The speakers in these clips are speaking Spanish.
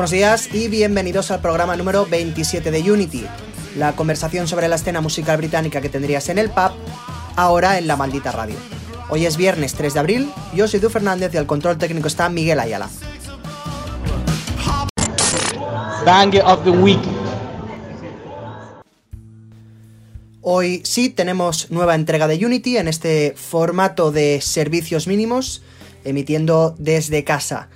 Buenos días y bienvenidos al programa número 27 de Unity, la conversación sobre la escena musical británica que tendrías en el pub, ahora en la maldita radio. Hoy es viernes 3 de abril, yo soy Du Fernández y al control técnico está Miguel Ayala. Bang of the Week. Hoy sí tenemos nueva entrega de Unity en este formato de servicios mínimos, emitiendo desde casa.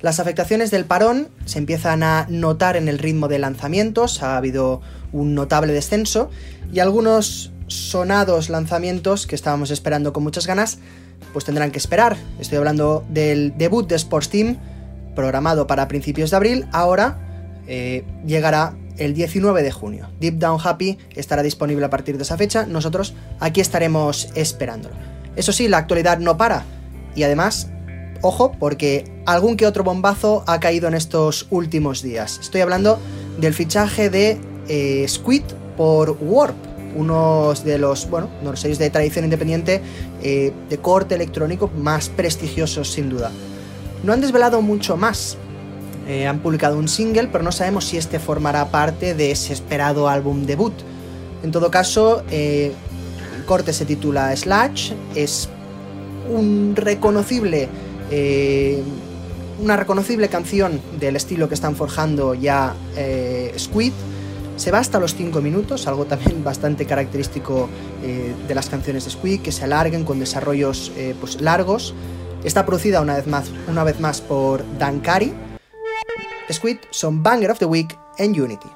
Las afectaciones del parón se empiezan a notar en el ritmo de lanzamientos, ha habido un notable descenso y algunos sonados lanzamientos que estábamos esperando con muchas ganas, pues tendrán que esperar. Estoy hablando del debut de Sports Team, programado para principios de abril, ahora eh, llegará el 19 de junio. Deep Down Happy estará disponible a partir de esa fecha, nosotros aquí estaremos esperándolo. Eso sí, la actualidad no para y además, ojo, porque algún que otro bombazo ha caído en estos últimos días. Estoy hablando del fichaje de eh, Squid por Warp, unos de los, bueno, sellos de tradición independiente eh, de corte electrónico más prestigiosos sin duda. No han desvelado mucho más, eh, han publicado un single, pero no sabemos si este formará parte de ese esperado álbum debut. En todo caso, el corte se titula Slash, es un reconocible, eh, una reconocible canción del estilo que están forjando ya Squid. Se va hasta los 5 minutos, algo también bastante característico de las canciones de Squid, que se alarguen con desarrollos pues, largos. Está producida una vez más, una vez más por Dan Carey, Squid son Banger of the Week en Unity.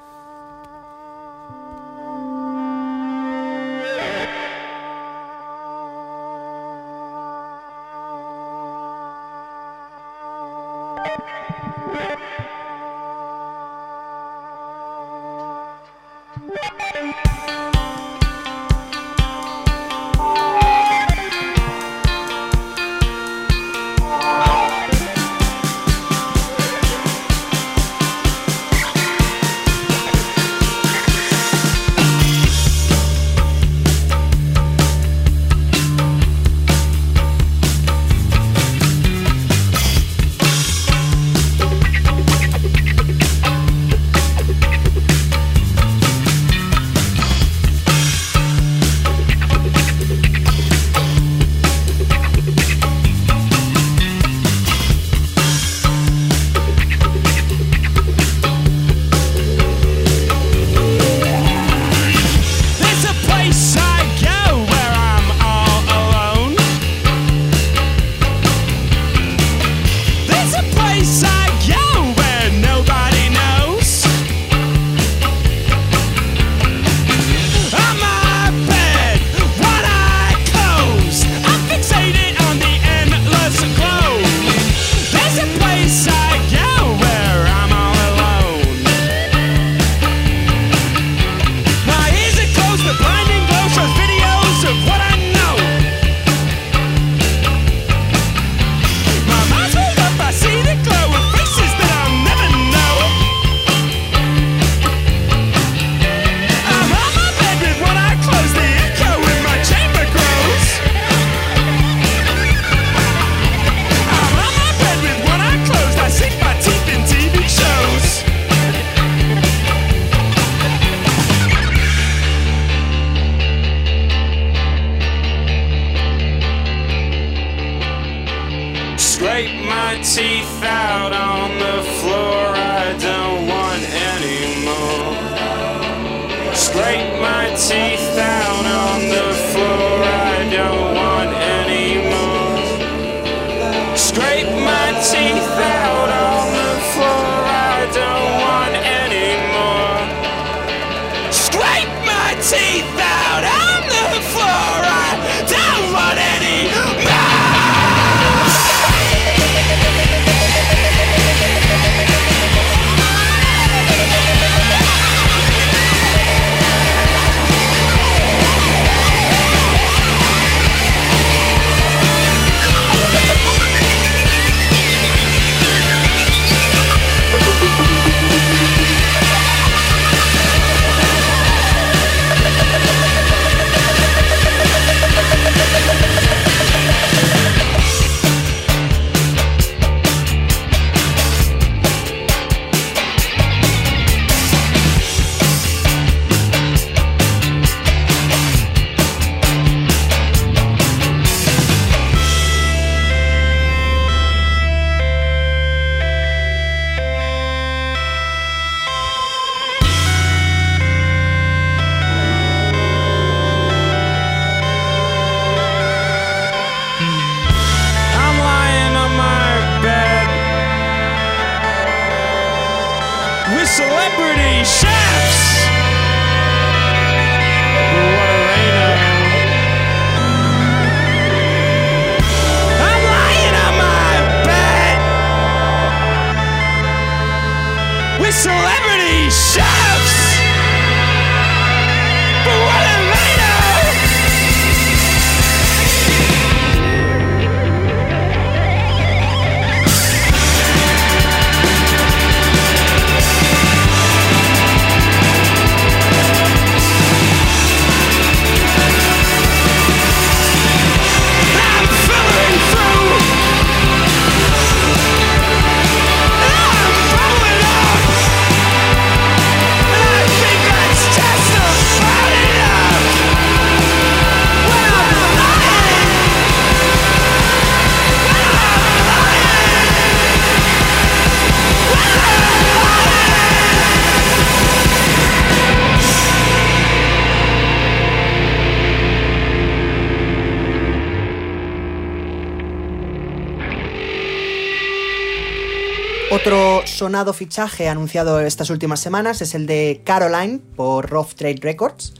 Sonado fichaje anunciado estas últimas semanas es el de Caroline por Rough Trade Records,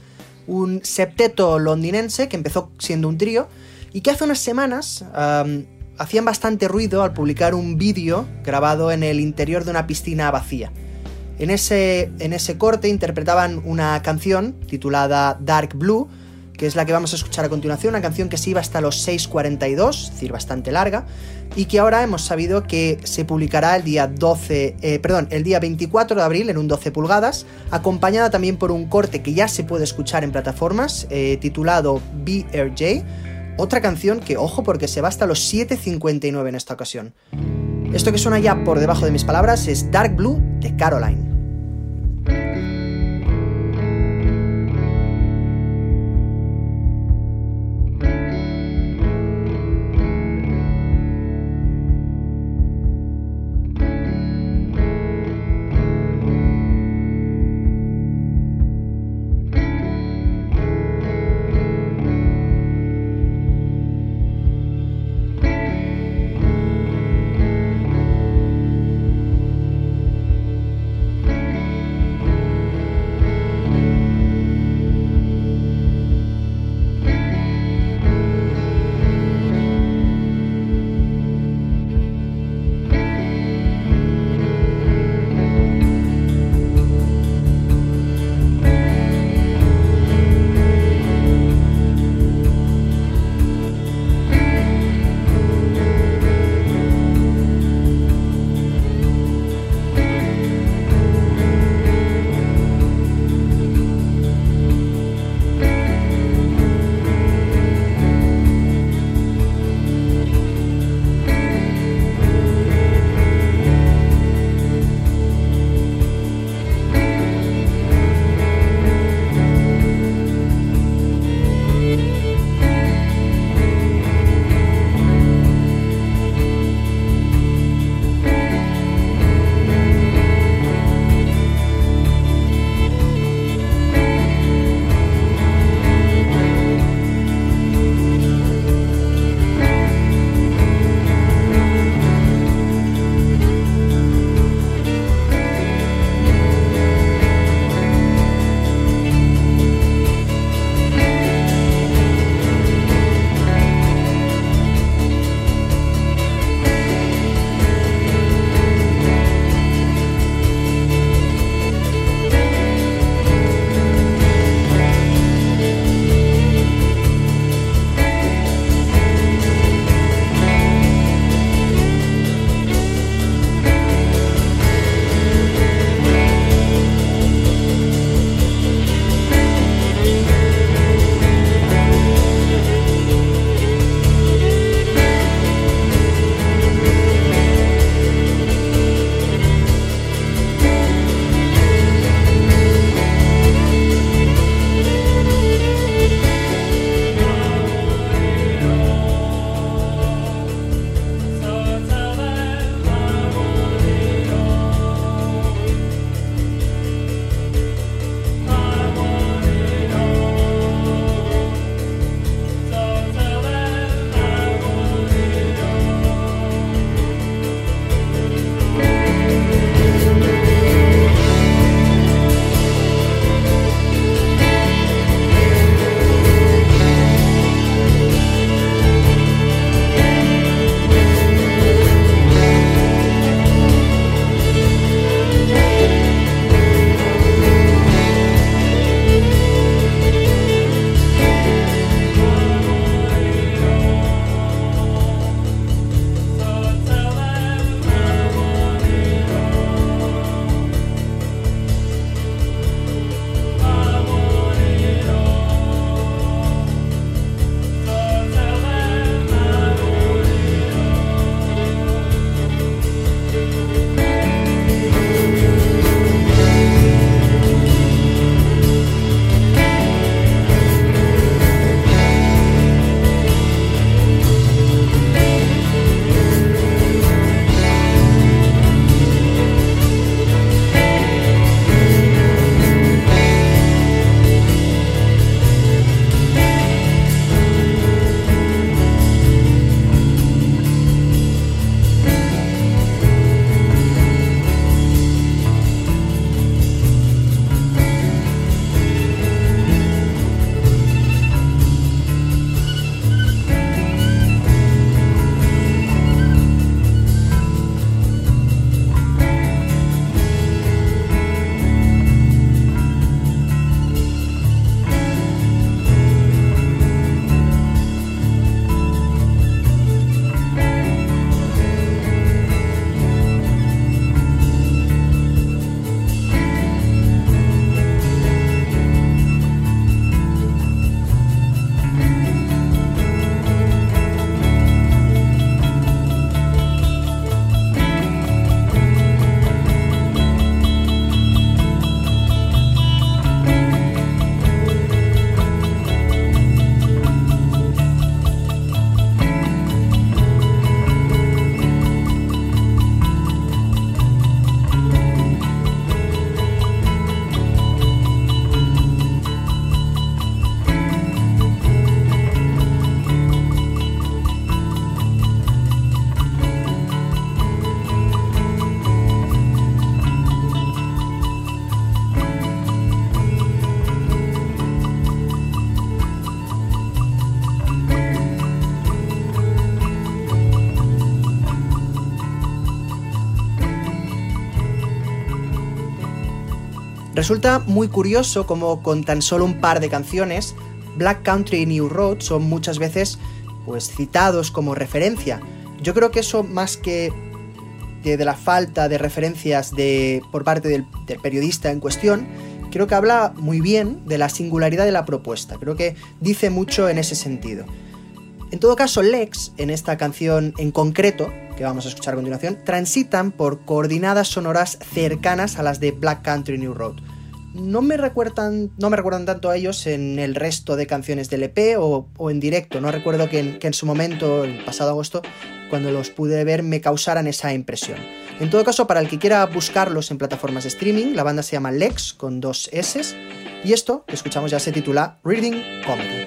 un septeto londinense que empezó siendo un trío y que hace unas semanas hacían bastante ruido al publicar un vídeo grabado en el interior de una piscina vacía. En ese, en ese corte interpretaban una canción titulada Dark Blue, que es la que vamos a escuchar a continuación, una canción que se iba hasta los 6.42, es decir, bastante larga, y que ahora hemos sabido que se publicará el día 12, eh, perdón, el día 24 de abril en un 12 pulgadas, acompañada también por un corte que ya se puede escuchar en plataformas, eh, titulado BRJ, otra canción que, ojo, porque se va hasta los 7.59 en esta ocasión. Esto que suena ya por debajo de mis palabras es Dark Blue de Caroline. Resulta muy curioso como con tan solo un par de canciones, Black Country y New Road son muchas veces pues citados como referencia. Yo creo que eso más que de, la falta de referencias de, por parte del, del periodista en cuestión, creo que habla muy bien de la singularidad de la propuesta. Creo que dice mucho en ese sentido. En todo caso, Lex, en esta canción en concreto, que vamos a escuchar a continuación, transitan por coordinadas sonoras cercanas a las de Black Country New Road. No me recuerdan, no me recuerdan tanto a ellos en el resto de canciones del EP o, en directo. No recuerdo que en, que en su momento, el pasado agosto, cuando los pude ver, me causaran esa impresión. En todo caso, para el que quiera buscarlos en plataformas de streaming, la banda se llama Lex con dos S y esto que escuchamos ya se titula Reading Comedy.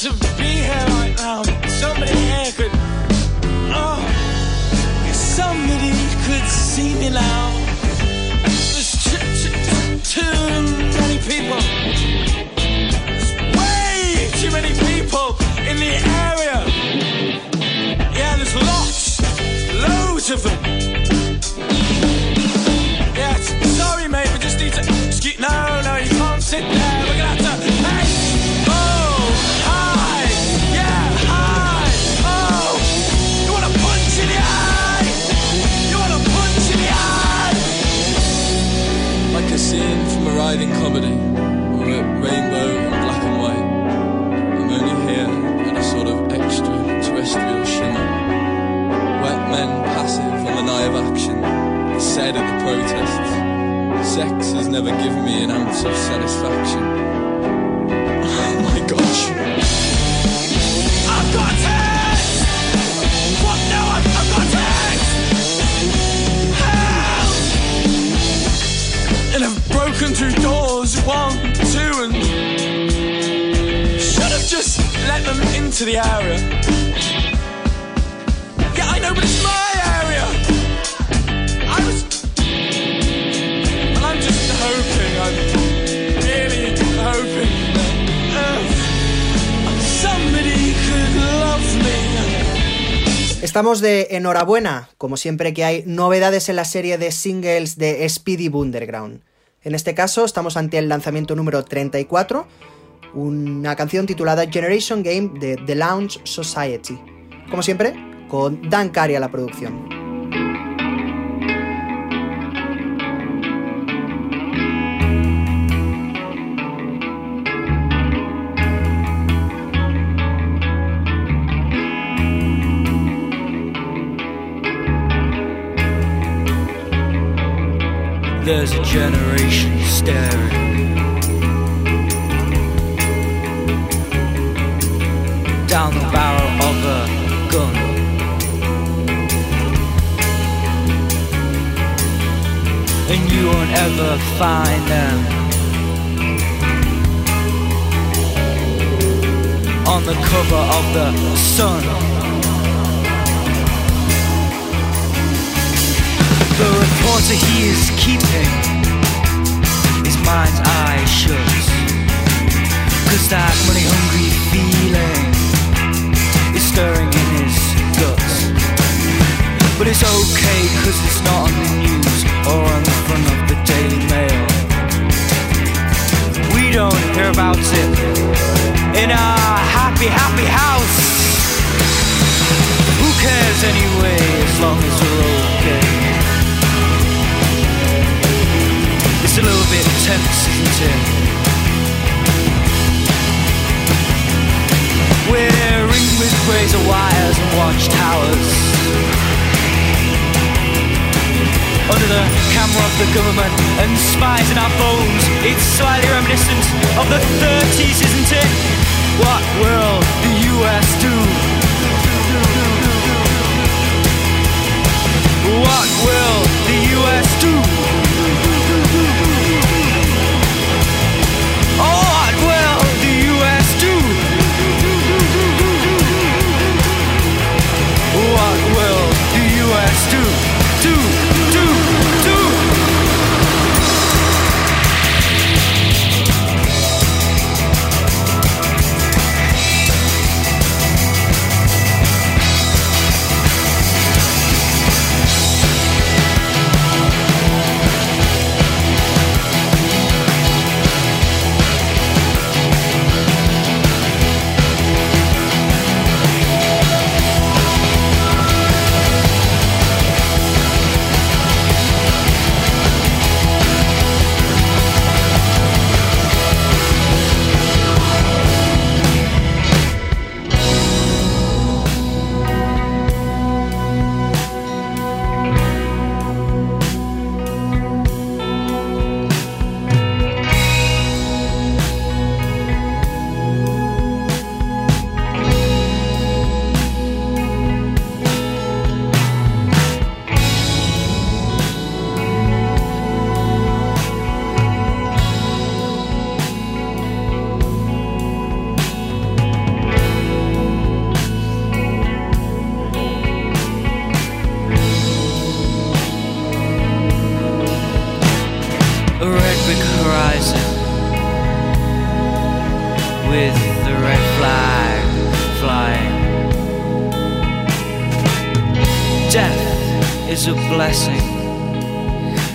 To be here right now. Somebody here could. Oh. Somebody could see me now. There's too, too, too many people. There's way too many people in the area. Yeah, there's lots, loads of them. Comedy, or a rainbow in black and white. I'm only here in a sort of extraterrestrial shimmer. Wet men passive on the night of action, said at the protests. Sex has never given me an ounce of satisfaction. Oh my gosh. I've got it! What? No, I've, I've got it! Help! And I've broken through doors, them into the area. Estamos de enhorabuena, como siempre que hay novedades en la serie de singles de Speedy Underground. En este caso estamos ante el lanzamiento número 34, una canción titulada Generation Game de The Lounge Society. Como siempre, con Dan Cari a la producción. Generation ever find them on the cover of the sun. The report water he is keeping his mind's eye shut. Cause that money hungry feeling is stirring in his guts. But it's okay cause it's not on the news or on the front of the Daily Mail. We don't hear about it in our happy, happy house. Who cares anyway as long as we're okay? It's a little bit tense, isn't it? We're ringed with razor wires and watchtowers. Under the camera of the government and spies in our phones, it's slightly reminiscent of the 30s, isn't it? What will the US do? Death is a blessing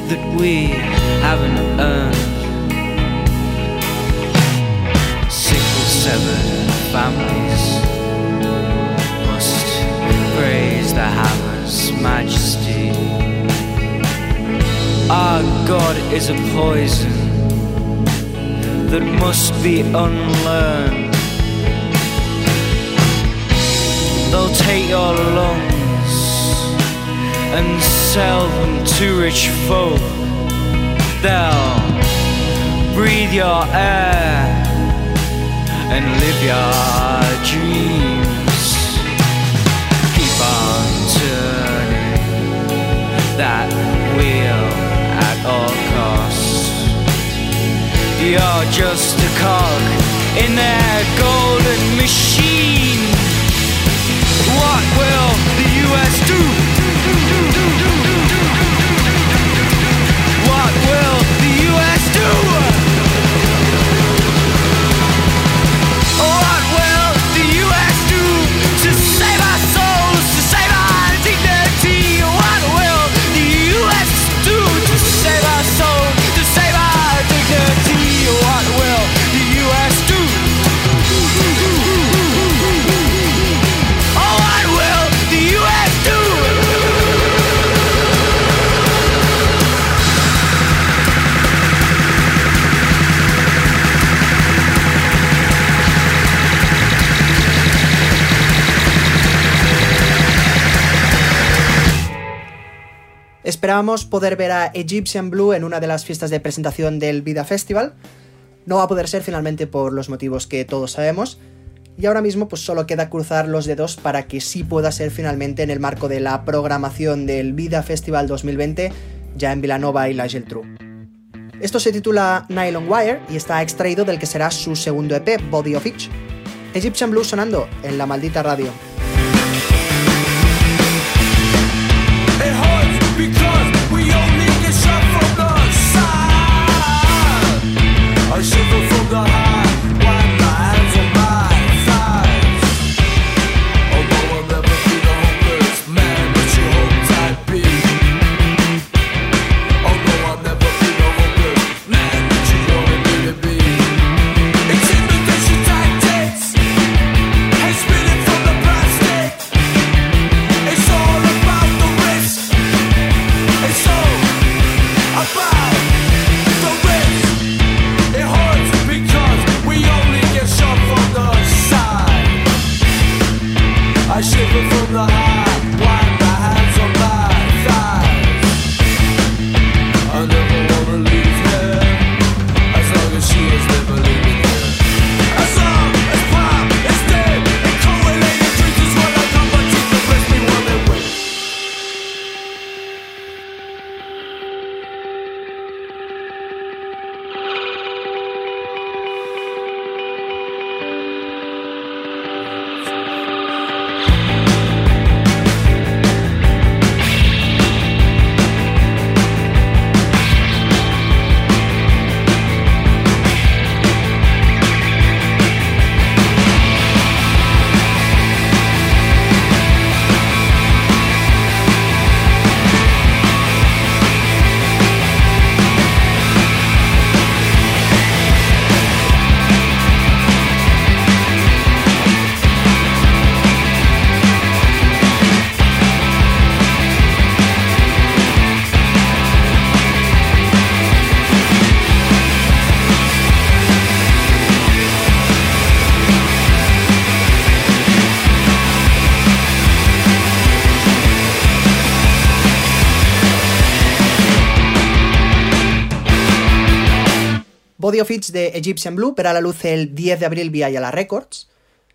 that we haven't earned. Sickle severed families must praise the hammer's majesty. Our God is a poison that must be unlearned. They'll take your lungs and sell them to rich folk. They'll breathe your air and live your dreams. Keep on turning that wheel at all costs. You're just a cog in their golden machine. What will the US do? What will Esperábamos poder ver a Egyptian Blue en una de las fiestas de presentación del Vida Festival. No va a poder ser finalmente por los motivos que todos sabemos. Y ahora mismo pues solo queda cruzar los dedos para que sí pueda ser finalmente en el marco de la programación del Vida Festival 2020 ya en Villanova y la Geltrú. Esto se titula Nylon Wire y está extraído del que será su segundo EP, Body of Each. Egyptian Blue sonando en la maldita radio. God. Body of Eats de Egyptian Blue verá la luz el 10 de abril vía Yala Records.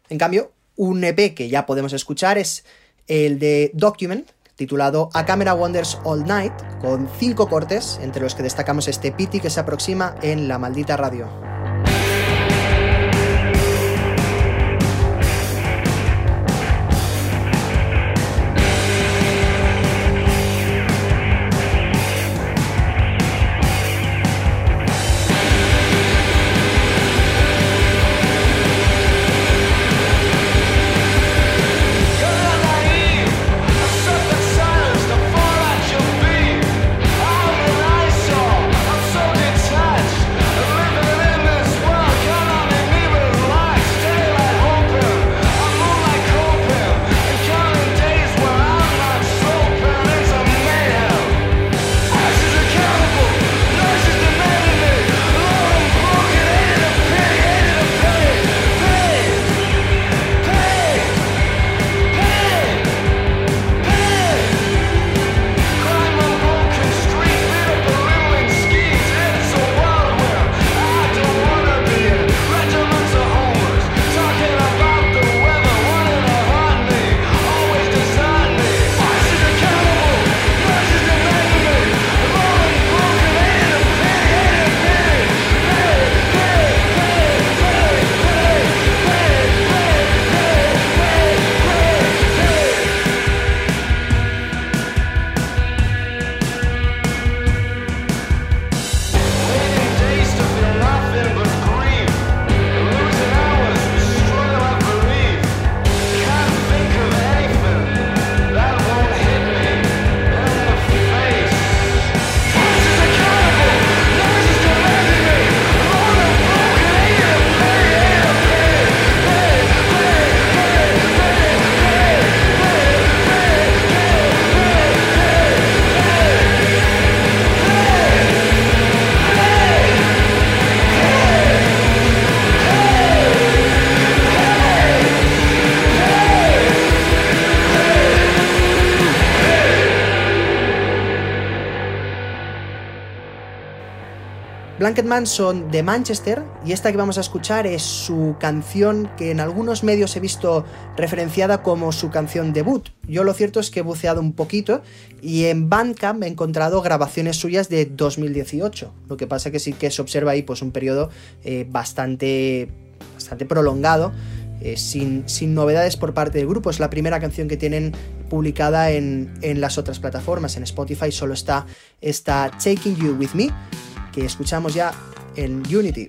En cambio, un EP que ya podemos escuchar es el de Document, titulado A Camera Wonders All Night, con cinco cortes, entre los que destacamos este piti que se aproxima en La Maldita Radio. Blanket Man son de Manchester y esta que vamos a escuchar es su canción que en algunos medios he visto referenciada como su canción debut. Yo lo cierto es que he buceado un poquito y en Bandcamp he encontrado grabaciones suyas de 2018. Lo que pasa que sí que se observa ahí pues un periodo eh, bastante, bastante prolongado. eh, sin, sin novedades por parte del grupo. Es la primera canción que tienen publicada en, en las otras plataformas. En Spotify solo está esta Taking You With Me, que escuchamos ya en Unity.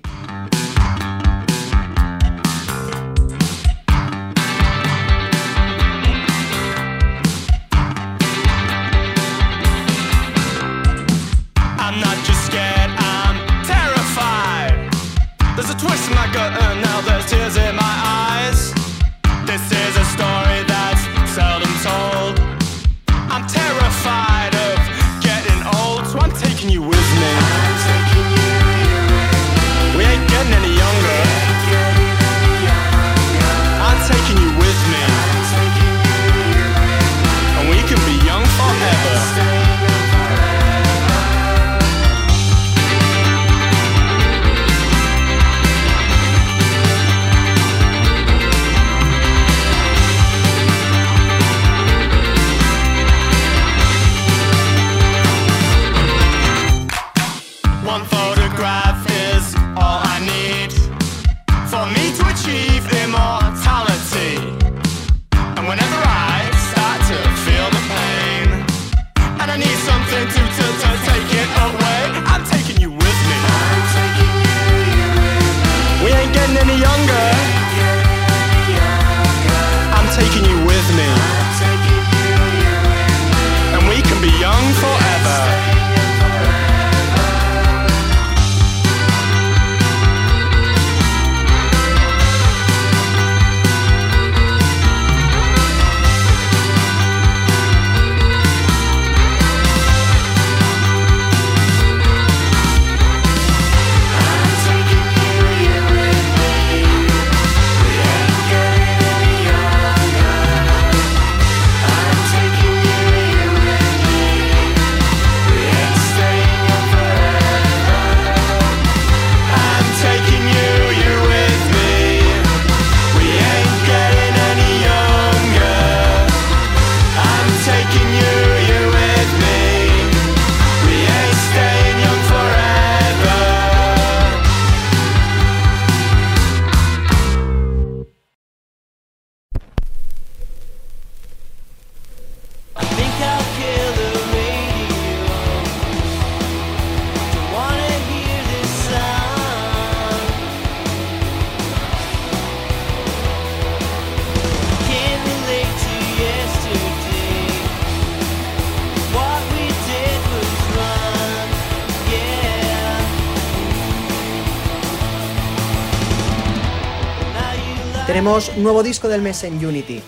Nuevo disco del mes en Unity.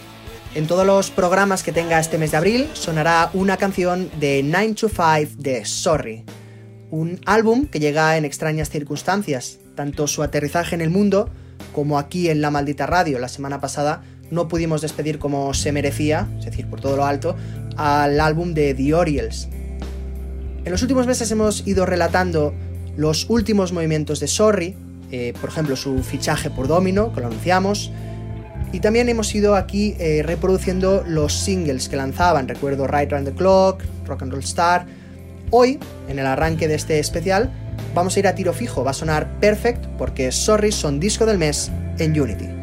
En todos los programas que tenga este mes de abril sonará una canción de 9 to 5 de Sorry. Un álbum que llega en extrañas circunstancias. Tanto su aterrizaje en el mundo como aquí en La Maldita Radio la semana pasada no pudimos despedir como se merecía, es decir, por todo lo alto, al álbum de The Orioles. En los últimos meses hemos ido relatando los últimos movimientos de Sorry, eh, por ejemplo su fichaje por Domino, que lo anunciamos, y también hemos ido aquí eh, reproduciendo los singles que lanzaban, recuerdo Right Round the Clock, Rock and Roll Star. Hoy, en el arranque de este especial, vamos a ir a tiro fijo, va a sonar Perfect porque Sorry son disco del mes en Unity.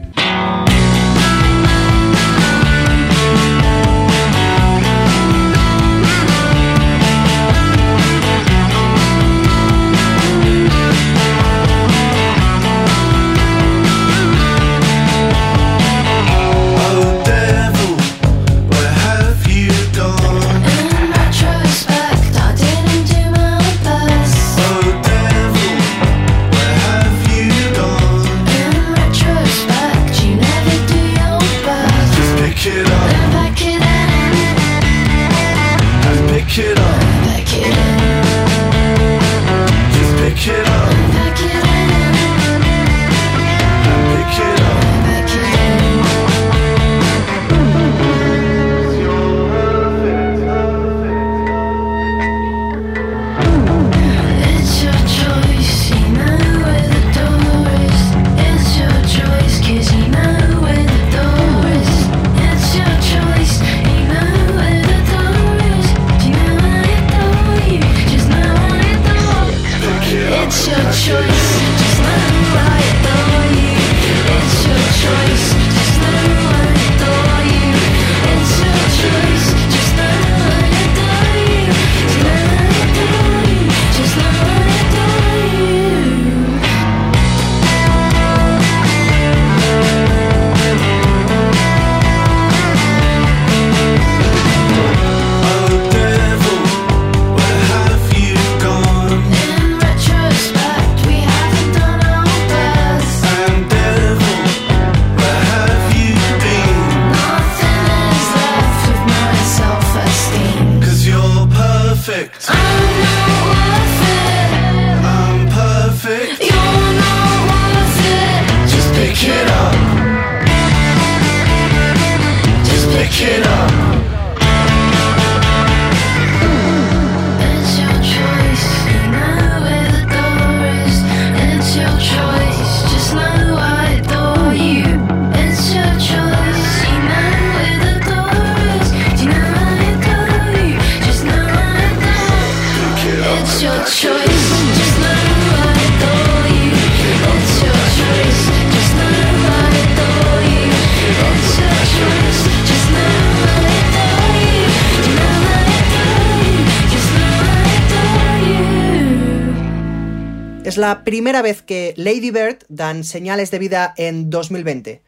La primera vez que Lady Bird dan señales de vida en 2020.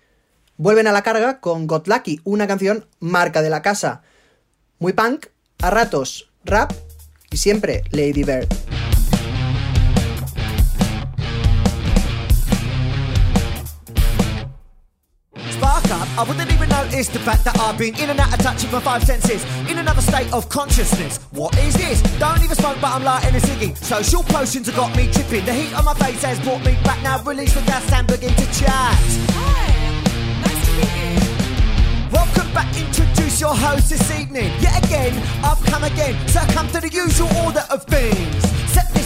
Vuelven a la carga con Got Lucky, una canción marca de la casa. Muy punk, a ratos rap y siempre Lady Bird. I wouldn't even notice the fact that I've been in and out of touch with my five senses, in another state of consciousness. What is this? Don't even smoke, but I'm lighting a ciggy. Social potions have got me tripping. The heat on my face has brought me back. Now release the gas and begin to chat. Hi, nice to meet you. Welcome back, introduce your host this evening. Yet again, I've come again, succumb to the usual order of things.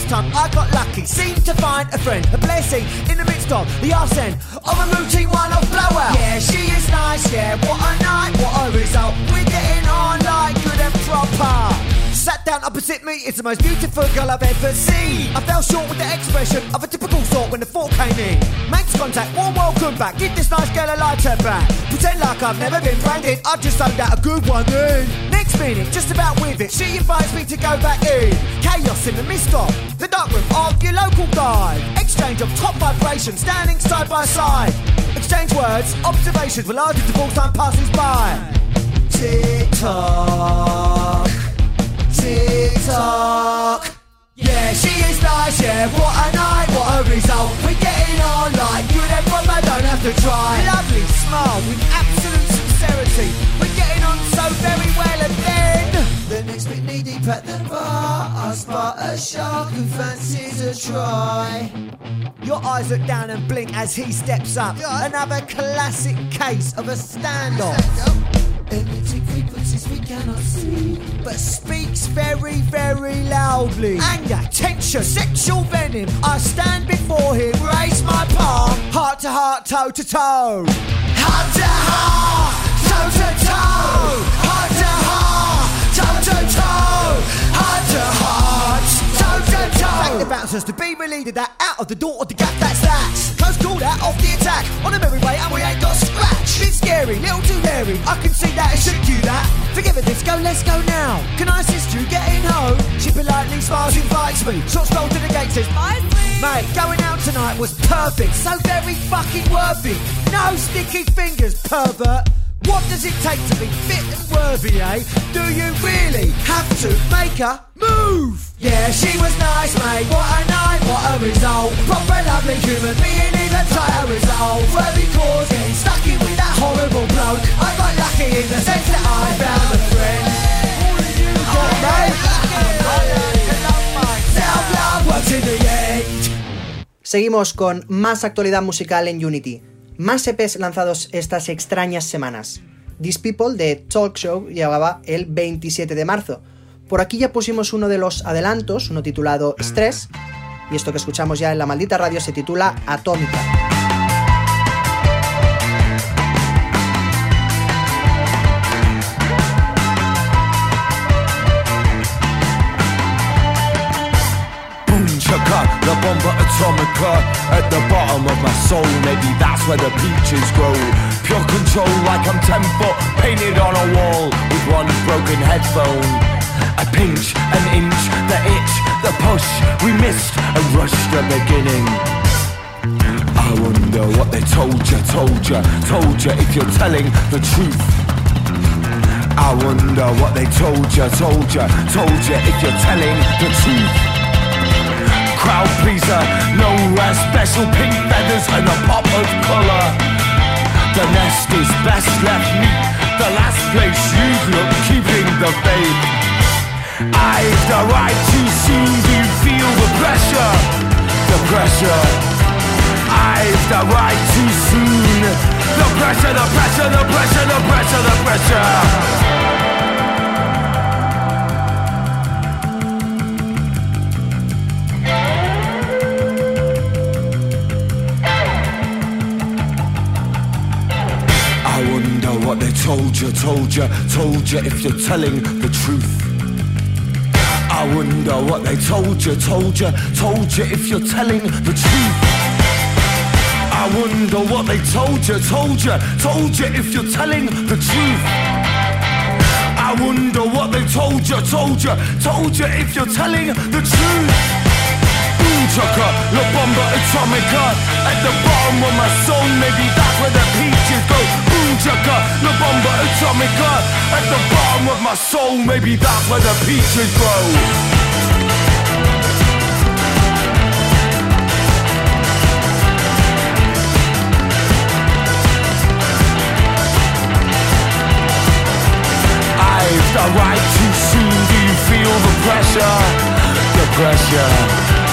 Time I got lucky, seemed to find a friend, a blessing in the midst of the arson of a routine one-off blowout. Yeah, she is nice, yeah, what a night, what a result. We're getting on like good and proper. Sat down opposite me, it's the most beautiful girl I've ever seen. I fell short with the expression of a typical sort when the thought came in. Makes contact, warm welcome back. Give this nice girl a lighter back. Pretend like I've never been branded, I've just sold out a good one in. Next minute, just about with it, she invites me to go back in. Chaos in the mist of the dark room of your local dive. Exchange of top vibrations, standing side by side. Exchange words, observations, while will argue to time passes by. Tick tock. TikTok. Yeah, she is nice, yeah, what a night, what a result. We're getting on like good and fun, I don't have to try. Lovely, smile with absolute sincerity. We're getting on so very well, and the next bit knee deep at the bar. I spot a shark who fancies a try. Your eyes look down and blink as he steps up. Another classic case of a standoff. Emitting frequencies we cannot see, but speaks very, very loudly. Anger, tension, sexual venom. I stand before him, raise my palm, heart to heart, toe to toe. Heart to heart, toe to toe. Heart to heart, toe to. Heart to heart, toe to toe. Thank the bouncers to be relieved that out of the door of the gap. That's that. Coast called out off the attack on a merry way, and we ain't got scratch. Bit scary, little too hairy. I can see that it should you that. Forgive it, let's go, let's go now. Can I assist you getting home? She politely smiles, invites me. Short stroll to the gate, says, Bye, Mate, going out tonight was perfect, so very fucking worthy. No sticky fingers, pervert. What does it take to be fit and worthy, eh? Do you really have to make a move? Yeah, she was nice, mate. What a night, what a result. Proper lovely human being, even a result. Worthy cause, getting stuck in with that horrible bloke. I got lucky in the sense that I found a friend. Mate. Self-love works in the end. Seguimos con más actualidad musical en Unity. Más EPs lanzados estas extrañas semanas. These People de Talk Show llegaba el 27 de marzo. Por aquí ya pusimos uno de los adelantos, uno titulado Stress, y esto que escuchamos ya en la maldita radio se titula Atómica. Atomica at the bottom of my soul. Maybe that's where the peaches grow. Pure control, like I'm 10 foot painted on a wall with one broken headphone. A pinch an inch, the itch, the push. We missed and rushed the beginning. I wonder what they told you, told you, told you if you're telling the truth. I wonder what they told you, told you, told you if you're telling the truth crowd pleaser. Nowhere special pink feathers and a pop of colour. The nest is best left neat. The last place you'd look, keeping the faith. I've the right soon. Do you feel the pressure? The pressure. I've the right too soon. The pressure, the pressure, the pressure, the pressure, the pressure. Told you, told you, told you if you're telling the truth. I wonder what they told you, told you, told you if you're telling the truth. I wonder what they told you, told you, told you if you're telling the truth. I wonder what they told you, told you, told you if you're telling the truth. Boom chaka, la bomba atomica. At the bottom of my soul, maybe that's where the peaches go. Boom chaka, la bomba atomica. At the bottom of my soul, maybe that's where the peaches grow. I've the right too soon, do you feel the pressure? The pressure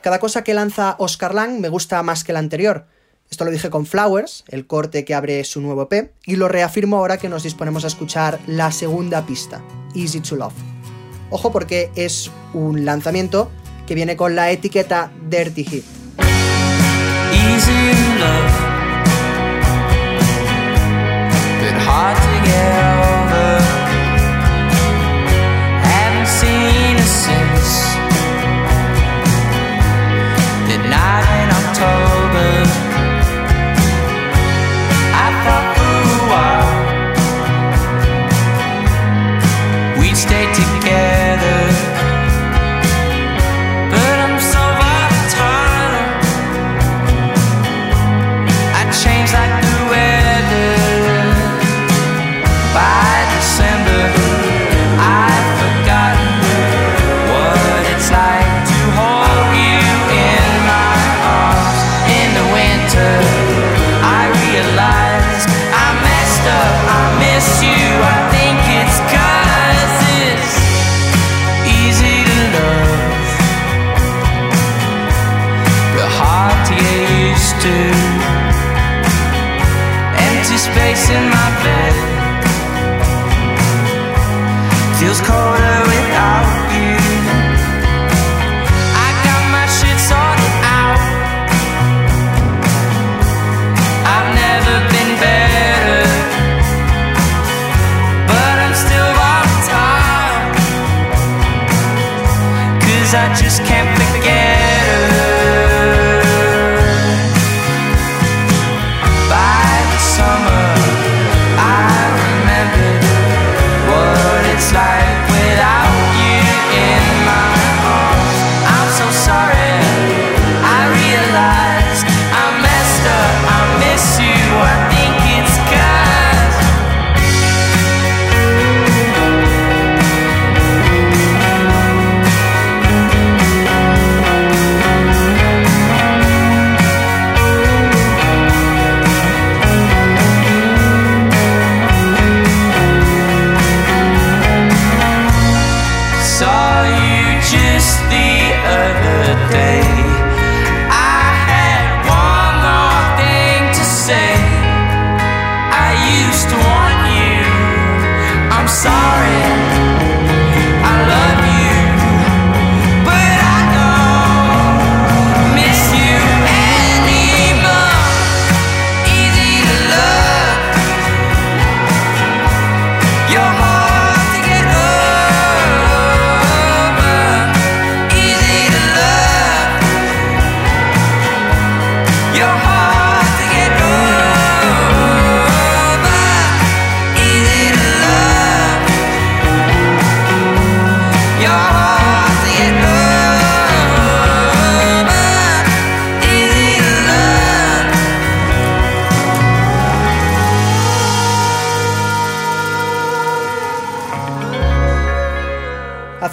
Cada cosa que lanza Oscar Lang me gusta más que la anterior. Esto lo dije con Flowers, el corte que abre su nuevo EP, y lo reafirmo ahora que nos disponemos a escuchar la segunda pista, Easy to Love. Ojo porque es un lanzamiento que viene con la etiqueta Dirty Hit. easy love, stay together.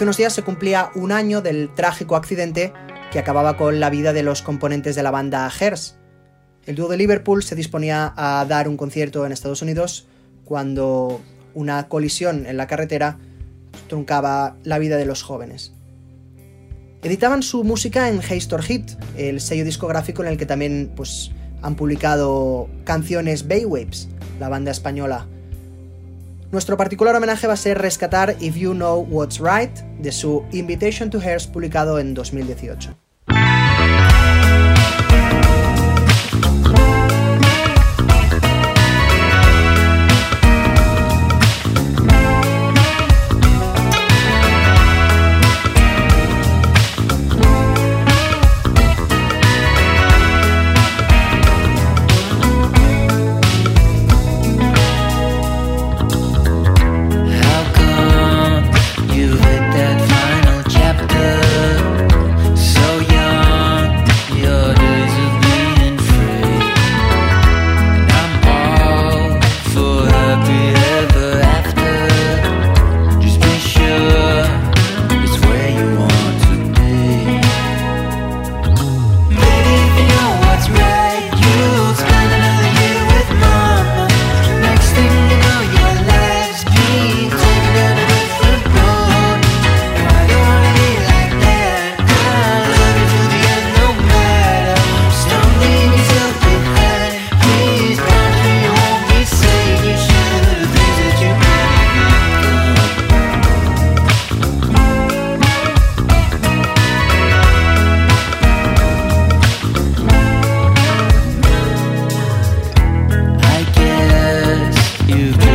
unos días se cumplía un año del trágico accidente que acababa con la vida de los componentes de la banda Hers. El dúo de Liverpool se disponía a dar un concierto en Estados Unidos cuando una colisión en la carretera truncaba la vida de los jóvenes. Editaban su música en Haystor Hit, el sello discográfico en el que también pues, han publicado canciones Baywaves, la banda española nuestro particular homenaje va a ser rescatar If You Know What's Right de su Invitation to Hers publicado en 2018. you.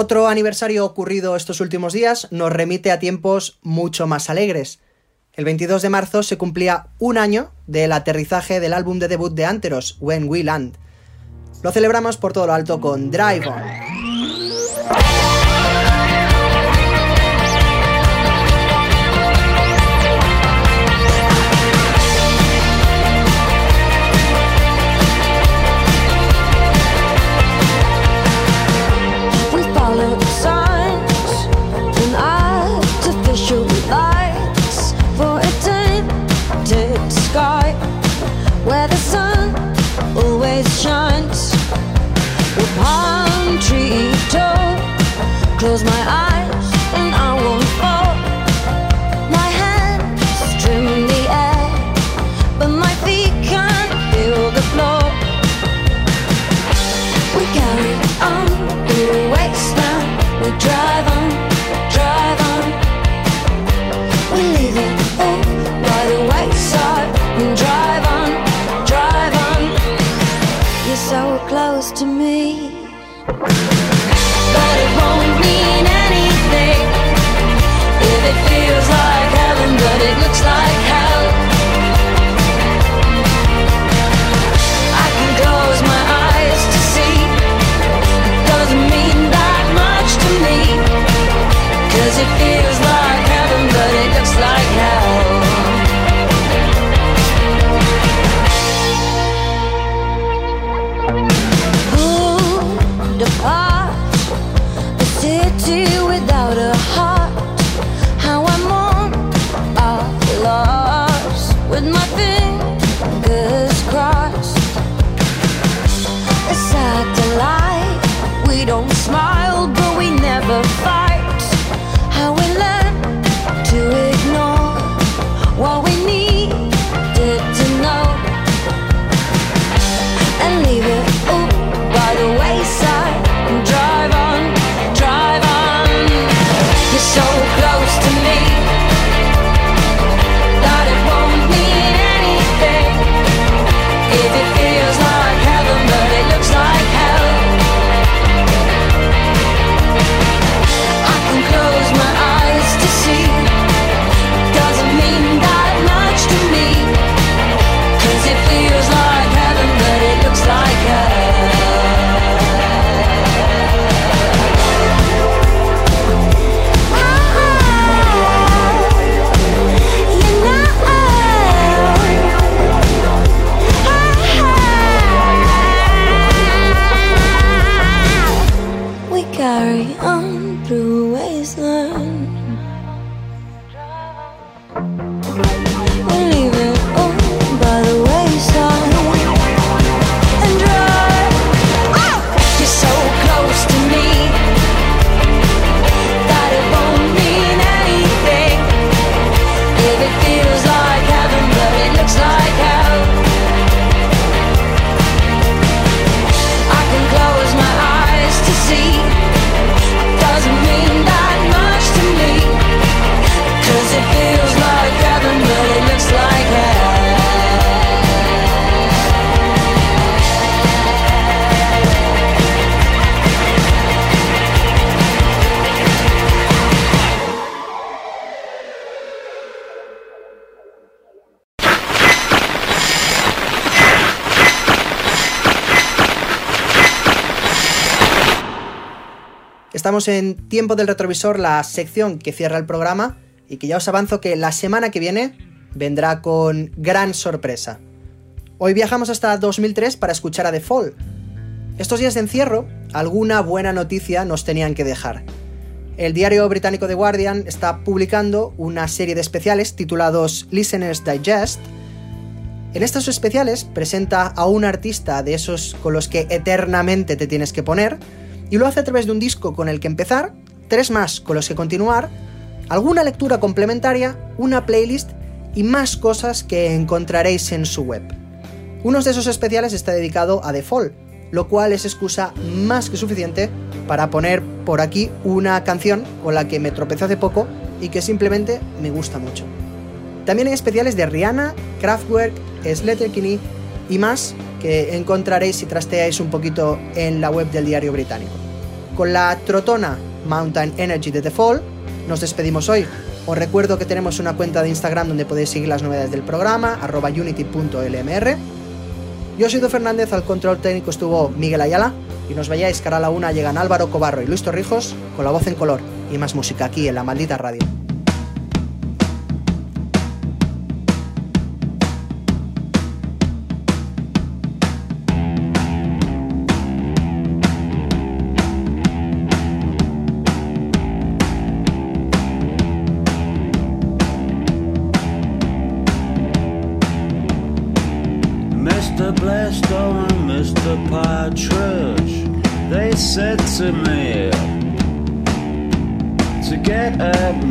Otro aniversario ocurrido estos últimos días nos remite a tiempos mucho más alegres. El 22 de marzo se cumplía un año del aterrizaje del álbum de debut de Anteros, When We Land. Lo celebramos por todo lo alto con Drive On. Close my eyes and I won't fall. My hands trim the air, but my feet can't feel the floor. We carry on through the wasteland. We drive on, drive on. We leave it all by the wayside. And drive on, drive on. You're so close to me, it feels En Tiempo del Retrovisor, la sección que cierra el programa y que ya os avanzo que la semana que viene vendrá con gran sorpresa. Hoy viajamos hasta 2003 para escuchar a The Fall. Estos días de encierro, alguna buena noticia nos tenían que dejar. El diario británico The Guardian está publicando una serie de especiales titulados Listeners Digest. En estos especiales presenta a un artista de esos con los que eternamente te tienes que poner, y lo hace a través de un disco con el que empezar, tres más con los que continuar, alguna lectura complementaria, una playlist y más cosas que encontraréis en su web. Uno de esos especiales está dedicado a The Fall, lo cual es excusa más que suficiente para poner por aquí una canción con la que me tropecé hace poco y que simplemente me gusta mucho. También hay especiales de Rihanna, Kraftwerk, Sleater-Kinney y más que encontraréis si trasteáis un poquito en la web del diario británico. Con la trotona Mountain Energy de The Fall, nos despedimos hoy. Os recuerdo que tenemos una cuenta de Instagram donde podéis seguir las novedades del programa, arroba unity.lmr. Yo soy Do Fernández, al control técnico estuvo Miguel Ayala, y nos vayáis cara a la una llegan Álvaro Cobarro y Luis Torrijos con la voz en color y más música aquí en la maldita radio. to get up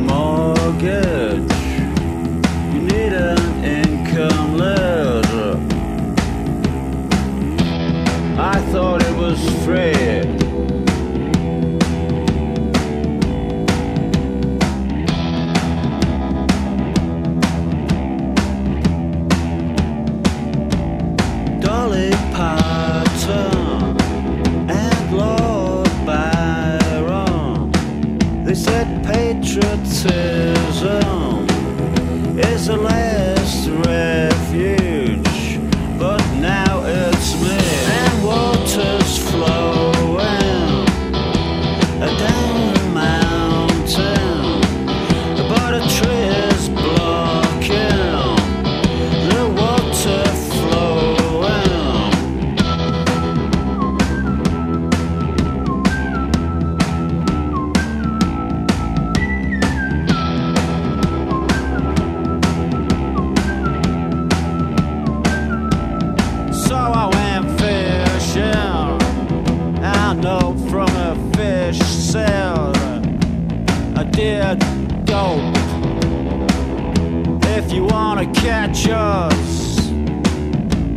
If you wanna catch us,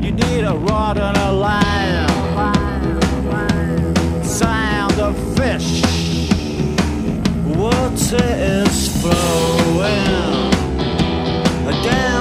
you need a rod and a line. Sound of fish. Water is flowing down